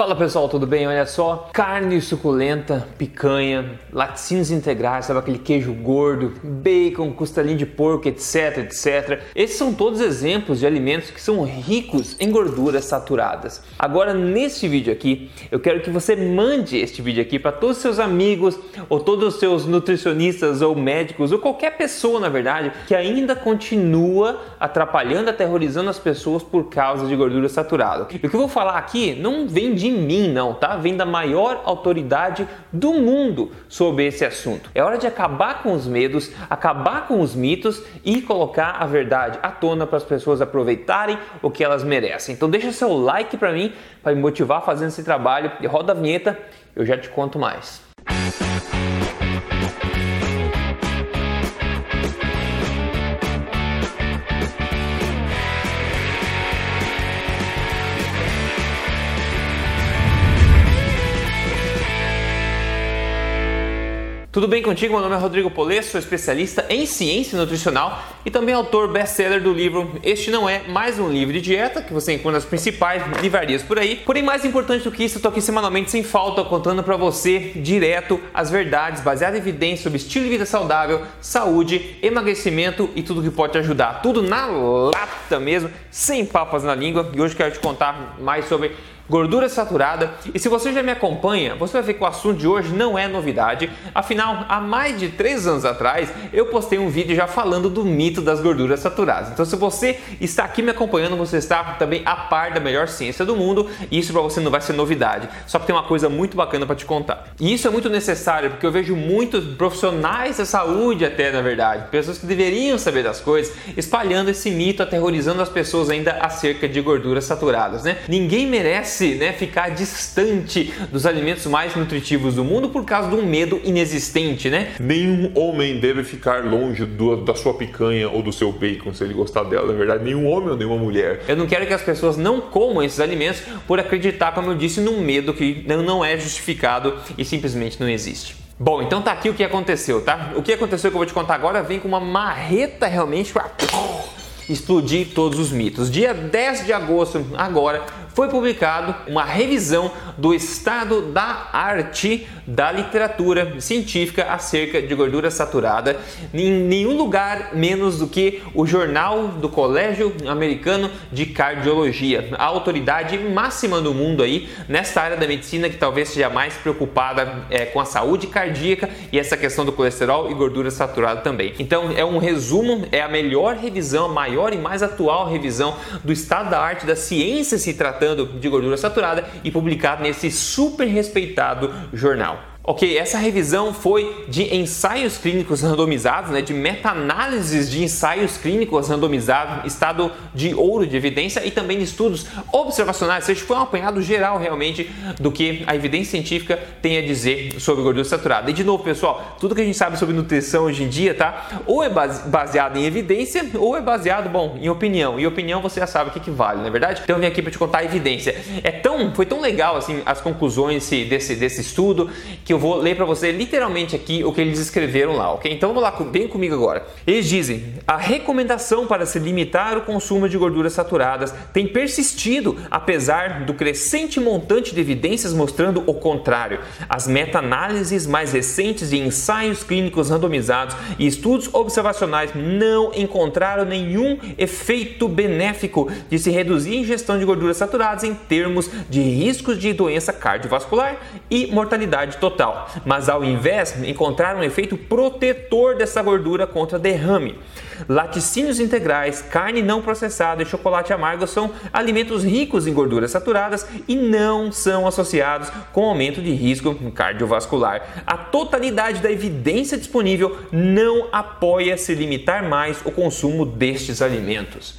Fala pessoal, tudo bem? Olha só, carne suculenta, picanha, laticínios integrais, sabe aquele queijo gordo, bacon, costelinho de porco, etc, etc. Esses são todos exemplos de alimentos que são ricos em gorduras saturadas. Agora, neste vídeo aqui, eu quero que você mande este vídeo aqui para todos os seus amigos ou todos os seus nutricionistas ou médicos ou qualquer pessoa, na verdade, que ainda continua atrapalhando, aterrorizando as pessoas por causa de gordura saturada. E o que eu vou falar aqui não vem de mim, não, tá? Vem da maior autoridade do mundo sobre esse assunto. É hora de acabar com os medos, acabar com os mitos e colocar a verdade à tona para as pessoas aproveitarem o que elas merecem. Então deixa seu like para mim, para me motivar fazendo esse trabalho e roda a vinheta, eu já te conto mais. Tudo bem contigo? Meu nome é Rodrigo Polesso, sou especialista em ciência nutricional e também autor best-seller do livro Este Não É Mais Um Livro de Dieta, que você encontra nas principais livrarias por aí. Porém, mais importante do que isso, eu tô aqui semanalmente sem falta, contando para você direto as verdades baseadas em evidências sobre estilo de vida saudável, saúde, emagrecimento e tudo que pode te ajudar. Tudo na lata mesmo, sem papas na língua. E hoje quero te contar mais sobre gordura saturada. E se você já me acompanha, você vai ver que o assunto de hoje não é novidade. Afinal, há mais de três anos atrás, eu postei um vídeo já falando do mito das gorduras saturadas. Então, se você está aqui me acompanhando, você está também a par da melhor ciência do mundo. E isso para você não vai ser novidade. Só que tem uma coisa muito bacana para te contar. E isso é muito necessário porque eu vejo muitos profissionais da saúde, até na verdade, pessoas que deveriam saber das coisas, espalhando esse mito, aterrorizando as pessoas ainda acerca de gorduras saturadas, né? Ninguém merece né, ficar distante dos alimentos mais nutritivos do mundo por causa de um medo inexistente, né? Nenhum homem deve ficar longe do, da sua picanha ou do seu bacon se ele gostar dela, na verdade, nenhum homem ou nenhuma mulher. Eu não quero que as pessoas não comam esses alimentos por acreditar, como eu disse, num medo que não é justificado e simplesmente não existe. Bom, então tá aqui o que aconteceu, tá? O que aconteceu que eu vou te contar agora vem com uma marreta realmente para explodir todos os mitos. Dia 10 de agosto, agora, foi publicado uma revisão do estado da arte da literatura científica acerca de gordura saturada em nenhum lugar menos do que o Jornal do Colégio Americano de Cardiologia, a autoridade máxima do mundo aí nesta área da medicina que talvez seja mais preocupada é, com a saúde cardíaca e essa questão do colesterol e gordura saturada também. Então é um resumo, é a melhor revisão, a maior e mais atual revisão do estado da arte da ciência se tratando de gordura saturada e publicado nesse super respeitado jornal. Ok, essa revisão foi de ensaios clínicos randomizados, né, de meta-análises de ensaios clínicos randomizados, estado de ouro de evidência e também de estudos observacionais, ou seja, foi um apanhado geral realmente do que a evidência científica tem a dizer sobre gordura saturada. E de novo, pessoal, tudo que a gente sabe sobre nutrição hoje em dia, tá? Ou é baseado em evidência ou é baseado, bom, em opinião. E opinião você já sabe o que, que vale, não é verdade? Então eu vim aqui para te contar a evidência. É tão, foi tão legal assim as conclusões desse, desse estudo que eu vou ler para você literalmente aqui o que eles escreveram lá, ok? Então vamos lá, vem comigo agora. Eles dizem: a recomendação para se limitar o consumo de gorduras saturadas tem persistido apesar do crescente montante de evidências mostrando o contrário. As meta-análises mais recentes de ensaios clínicos randomizados e estudos observacionais não encontraram nenhum efeito benéfico de se reduzir a ingestão de gorduras saturadas em termos de riscos de doença cardiovascular e mortalidade total mas ao invés encontrar um efeito protetor dessa gordura contra derrame. Laticínios integrais, carne não processada e chocolate amargo são alimentos ricos em gorduras saturadas e não são associados com aumento de risco cardiovascular. A totalidade da evidência disponível não apoia se limitar mais o consumo destes alimentos.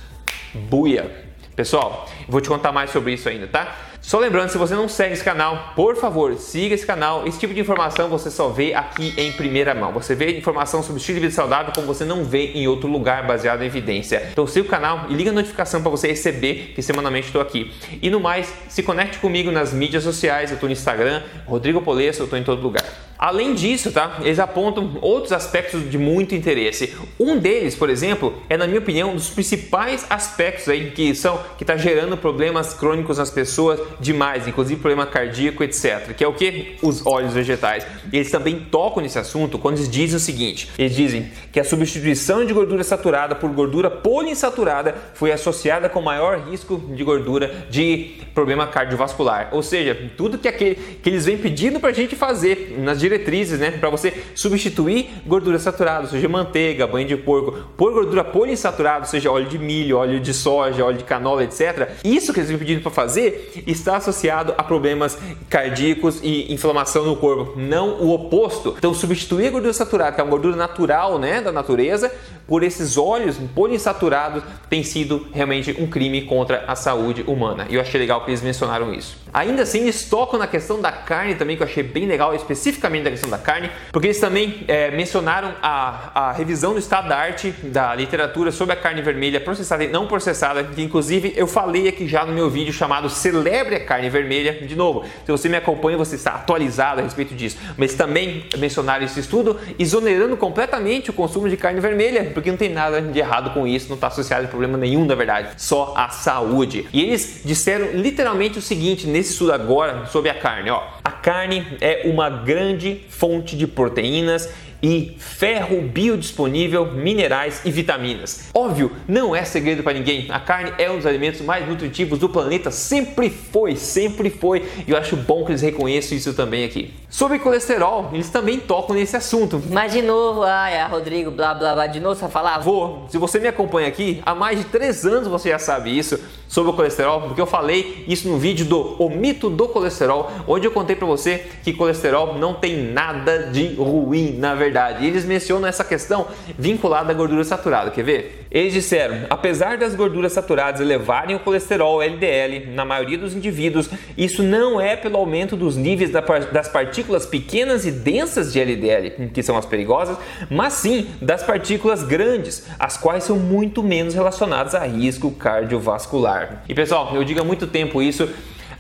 Buia! Pessoal, vou te contar mais sobre isso ainda, tá? Só lembrando, se você não segue esse canal, por favor, siga esse canal. Esse tipo de informação você só vê aqui em primeira mão. Você vê informação sobre estilo de vida saudável como você não vê em outro lugar baseado em evidência. Então siga o canal e liga a notificação para você receber que semanalmente estou aqui. E no mais, se conecte comigo nas mídias sociais. Eu estou no Instagram, Rodrigo Polesso, eu estou em todo lugar. Além disso, tá? Eles apontam outros aspectos de muito interesse. Um deles, por exemplo, é na minha opinião um dos principais aspectos aí que são que está gerando problemas crônicos nas pessoas demais, inclusive problema cardíaco, etc. Que é o que os óleos vegetais. Eles também tocam nesse assunto quando eles dizem o seguinte: eles dizem que a substituição de gordura saturada por gordura poliinsaturada foi associada com maior risco de gordura de problema cardiovascular. Ou seja, tudo que aquele que eles vêm pedindo para a gente fazer nas diretrizes, né, para você substituir gordura saturada, seja manteiga, banho de porco, por gordura poliinsaturada, seja óleo de milho, óleo de soja, óleo de canola, etc. Isso que eles vêm pedindo para fazer está associado a problemas cardíacos e inflamação no corpo, não o oposto. Então, substituir a gordura saturada, que é uma gordura natural, né, da natureza, por esses óleos poliinsaturados tem sido realmente um crime contra a saúde humana. E eu achei legal que eles mencionaram isso. Ainda assim, eles tocam na questão da carne também, que eu achei bem legal, especificamente da questão da carne, porque eles também é, mencionaram a, a revisão do estado da arte da literatura sobre a carne vermelha processada e não processada, que inclusive eu falei aqui já no meu vídeo chamado Celebre a Carne Vermelha. De novo, se você me acompanha, você está atualizado a respeito disso. Mas também mencionaram esse estudo exonerando completamente o consumo de carne vermelha, porque não tem nada de errado com isso, não está associado a problema nenhum, na verdade, só a saúde. E eles disseram literalmente o seguinte nesse estudo agora sobre a carne: ó, a carne é uma grande fonte de proteínas e ferro biodisponível, minerais e vitaminas. Óbvio, não é segredo para ninguém. A carne é um dos alimentos mais nutritivos do planeta, sempre foi, sempre foi. E eu acho bom que eles reconheçam isso também aqui. Sobre colesterol, eles também tocam nesse assunto. Mas de novo, ai, é Rodrigo, blá blá blá, de novo você vai falar? Vou. Se você me acompanha aqui, há mais de três anos você já sabe isso sobre o colesterol, porque eu falei isso no vídeo do O Mito do Colesterol, onde eu contei para você que colesterol não tem nada de ruim, na verdade verdade. E eles mencionam essa questão vinculada à gordura saturada. Quer ver? Eles disseram: apesar das gorduras saturadas elevarem o colesterol LDL na maioria dos indivíduos, isso não é pelo aumento dos níveis das partículas pequenas e densas de LDL, que são as perigosas, mas sim das partículas grandes, as quais são muito menos relacionadas a risco cardiovascular. E pessoal, eu digo há muito tempo isso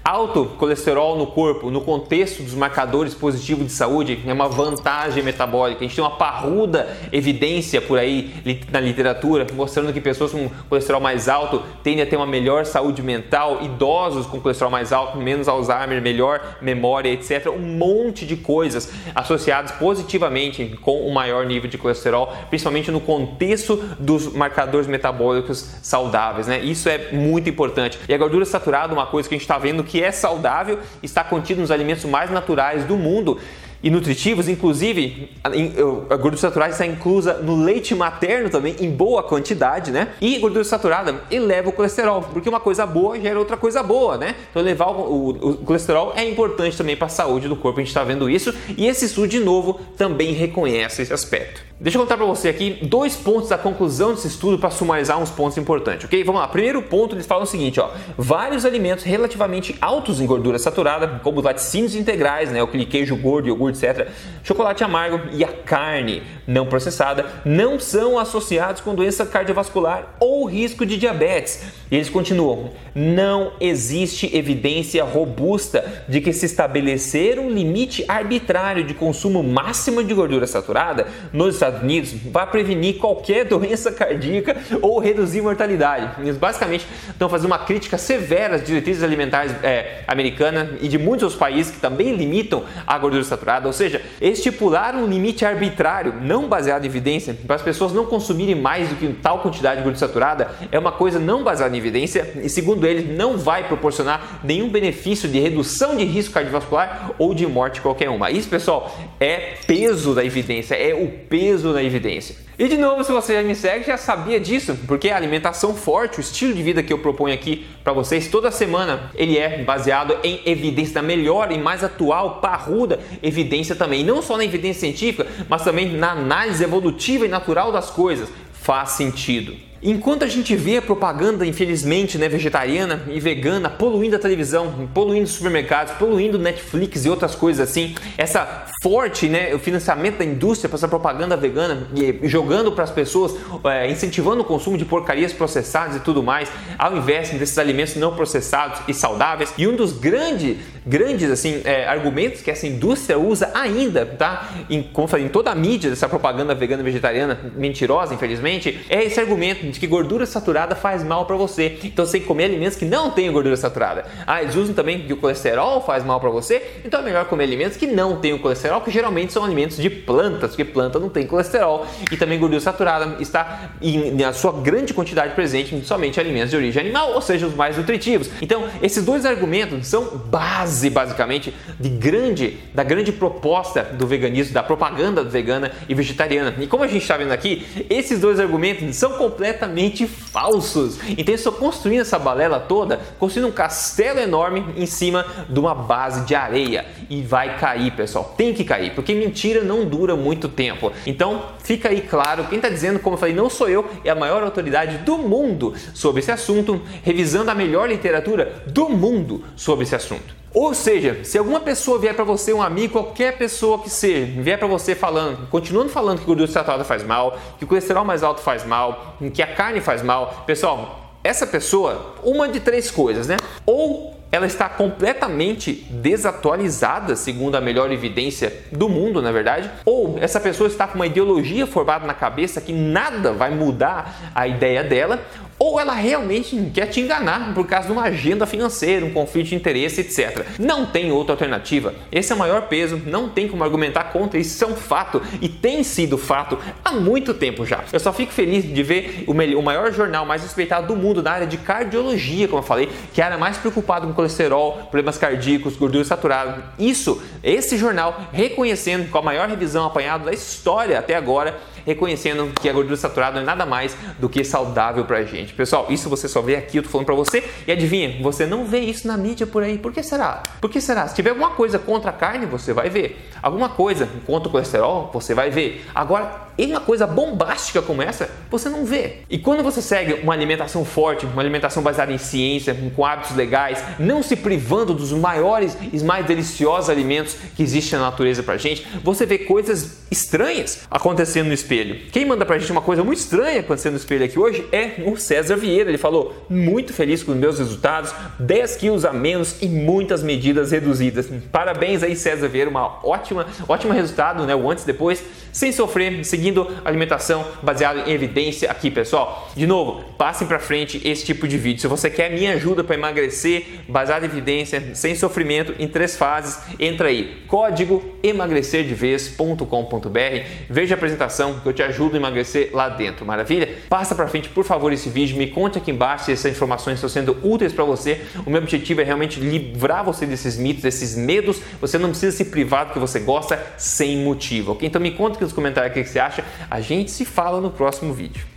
Alto colesterol no corpo, no contexto dos marcadores positivos de saúde, é uma vantagem metabólica. A gente tem uma parruda evidência por aí na literatura mostrando que pessoas com colesterol mais alto tendem a ter uma melhor saúde mental, idosos com colesterol mais alto, menos Alzheimer, melhor memória, etc. Um monte de coisas associadas positivamente com o maior nível de colesterol, principalmente no contexto dos marcadores metabólicos saudáveis. Né? Isso é muito importante. E a gordura saturada, uma coisa que a gente está vendo que é saudável, está contido nos alimentos mais naturais do mundo e nutritivos, inclusive a gordura saturada está inclusa no leite materno também em boa quantidade, né? E gordura saturada eleva o colesterol, porque uma coisa boa gera outra coisa boa, né? Então elevar o, o, o colesterol é importante também para a saúde do corpo, a gente está vendo isso e esse estudo de novo também reconhece esse aspecto. Deixa eu contar para você aqui dois pontos da conclusão desse estudo para sumarizar uns pontos importantes, ok? Vamos lá. Primeiro ponto, eles falam o seguinte, ó. Vários alimentos relativamente altos em gordura saturada, como os laticínios integrais, né, o queijo gordo, iogurte, etc., chocolate amargo e a carne não processada, não são associados com doença cardiovascular ou risco de diabetes. E eles continuam: não existe evidência robusta de que se estabelecer um limite arbitrário de consumo máximo de gordura saturada nos Estados Unidos vai prevenir qualquer doença cardíaca ou reduzir mortalidade. Eles basicamente estão fazendo uma crítica severa às diretrizes alimentares é, americanas e de muitos outros países que também limitam a gordura saturada, ou seja, estipular um limite arbitrário, não baseado em evidência, para as pessoas não consumirem mais do que tal quantidade de gordura saturada, é uma coisa não baseada em evidência e, segundo eles, não vai proporcionar nenhum benefício de redução de risco cardiovascular ou de morte qualquer uma. Isso, pessoal, é peso da evidência, é o peso na evidência. E de novo, se você já me segue, já sabia disso, porque a alimentação forte, o estilo de vida que eu proponho aqui para vocês toda semana, ele é baseado em evidência da melhor e mais atual, parruda evidência também, não só na evidência científica, mas também na análise evolutiva e natural das coisas. Faz sentido. Enquanto a gente vê a propaganda, infelizmente, né, vegetariana e vegana poluindo a televisão, poluindo os supermercados, poluindo Netflix e outras coisas assim, essa forte, né, o financiamento da indústria para essa propaganda vegana e jogando para as pessoas, é, incentivando o consumo de porcarias processadas e tudo mais, ao invés desses alimentos não processados e saudáveis. E um dos grandes grandes assim é, argumentos que essa indústria usa ainda, tá? Em, como falei, em toda a mídia dessa propaganda vegana vegetariana mentirosa, infelizmente, é esse argumento de que gordura saturada faz mal para você. Então você tem que comer alimentos que não têm gordura saturada. Ah, eles usam também que o colesterol faz mal para você, então é melhor comer alimentos que não o colesterol, que geralmente são alimentos de plantas, porque planta não tem colesterol e também gordura saturada está em, na sua grande quantidade presente em somente alimentos de origem animal, ou seja, os mais nutritivos. Então, esses dois argumentos são base, basicamente, de grande, da grande proposta do veganismo, da propaganda vegana e vegetariana. E como a gente está vendo aqui, esses dois argumentos são completamente falsos. Então, estão construindo essa balela toda, construindo um castelo enorme em cima de uma base de areia. E vai cair, pessoal. Tem que cair, porque mentira não dura muito tempo. Então, fica aí claro, quem está dizendo, como eu falei, não sou eu, é a maior autoridade do mundo sobre esse assunto, revisando a melhor literatura do mundo sobre esse assunto. Ou seja, se alguma pessoa vier para você, um amigo, qualquer pessoa que seja, vier para você falando, continuando falando que gordura saturada faz mal, que o colesterol mais alto faz mal, que a carne faz mal, pessoal, essa pessoa, uma de três coisas, né? Ou ela está completamente desatualizada, segundo a melhor evidência do mundo, na verdade, ou essa pessoa está com uma ideologia formada na cabeça que nada vai mudar a ideia dela, ou ela realmente quer te enganar por causa de uma agenda financeira, um conflito de interesse, etc. Não tem outra alternativa. Esse é o maior peso, não tem como argumentar contra, isso é um fato e tem sido fato há muito tempo já. Eu só fico feliz de ver o maior jornal mais respeitado do mundo na área de cardiologia, como eu falei, que era mais preocupado com colesterol, problemas cardíacos, gordura saturada. Isso, esse jornal reconhecendo com a maior revisão apanhada da história até agora, reconhecendo que a gordura saturada não é nada mais do que saudável pra gente. Pessoal, isso você só vê aqui, eu tô falando pra você, e adivinha, você não vê isso na mídia por aí. Por que será? Por que será? Se tiver alguma coisa contra a carne, você vai ver. Alguma coisa contra o colesterol, você vai ver. Agora, em uma coisa bombástica como essa, você não vê. E quando você segue uma alimentação forte, uma alimentação baseada em ciência, com hábitos legais, não se privando dos maiores e mais deliciosos alimentos que existem na natureza pra gente, você vê coisas estranhas acontecendo no espelho. Quem manda pra gente uma coisa muito estranha acontecendo no espelho aqui hoje é o César Vieira. Ele falou: muito feliz com os meus resultados, 10 quilos a menos e muitas medidas reduzidas. Parabéns aí, César Vieira, uma ótima, ótimo resultado, né? O antes e depois, sem sofrer, seguindo alimentação baseada em evidência aqui, pessoal. De novo, passem para frente esse tipo de vídeo. Se você quer minha ajuda para emagrecer, baseado em evidência, sem sofrimento, em três fases, entra aí, código emagrecerdevez.com.br. Veja a apresentação que eu te ajudo a emagrecer lá dentro, maravilha? Passa para frente, por favor, esse vídeo, me conte aqui embaixo se essas informações estão sendo úteis para você. O meu objetivo é realmente livrar você desses mitos, desses medos. Você não precisa se privar do que você gosta sem motivo, ok? Então me conta aqui nos comentários o que você A gente se fala no próximo vídeo.